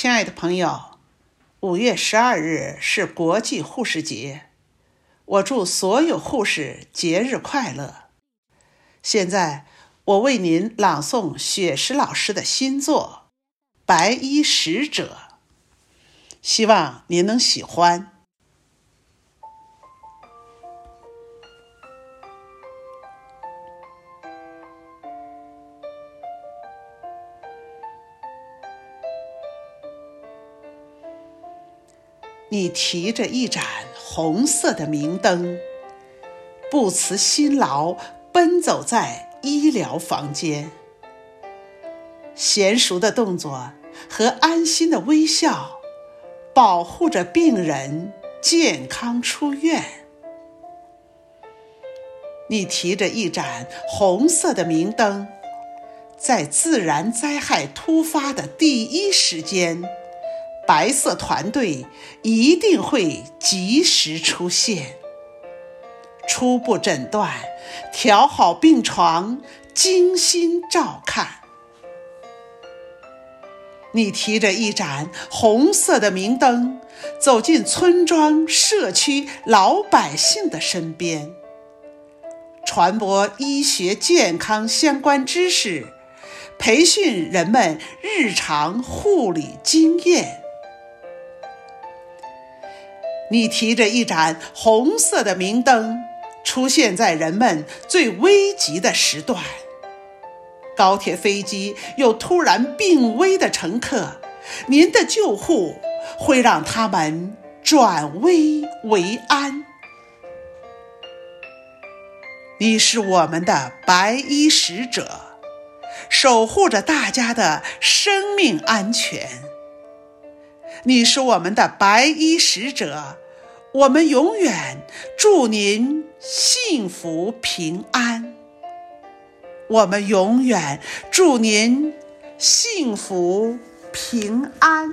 亲爱的朋友，五月十二日是国际护士节，我祝所有护士节日快乐。现在，我为您朗诵雪石老师的新作《白衣使者》，希望您能喜欢。你提着一盏红色的明灯，不辞辛劳奔走在医疗房间，娴熟的动作和安心的微笑，保护着病人健康出院。你提着一盏红色的明灯，在自然灾害突发的第一时间。白色团队一定会及时出现，初步诊断，调好病床，精心照看。你提着一盏红色的明灯，走进村庄、社区老百姓的身边，传播医学健康相关知识，培训人们日常护理经验。你提着一盏红色的明灯，出现在人们最危急的时段。高铁、飞机有突然病危的乘客，您的救护会让他们转危为安。你是我们的白衣使者，守护着大家的生命安全。你是我们的白衣使者，我们永远祝您幸福平安。我们永远祝您幸福平安。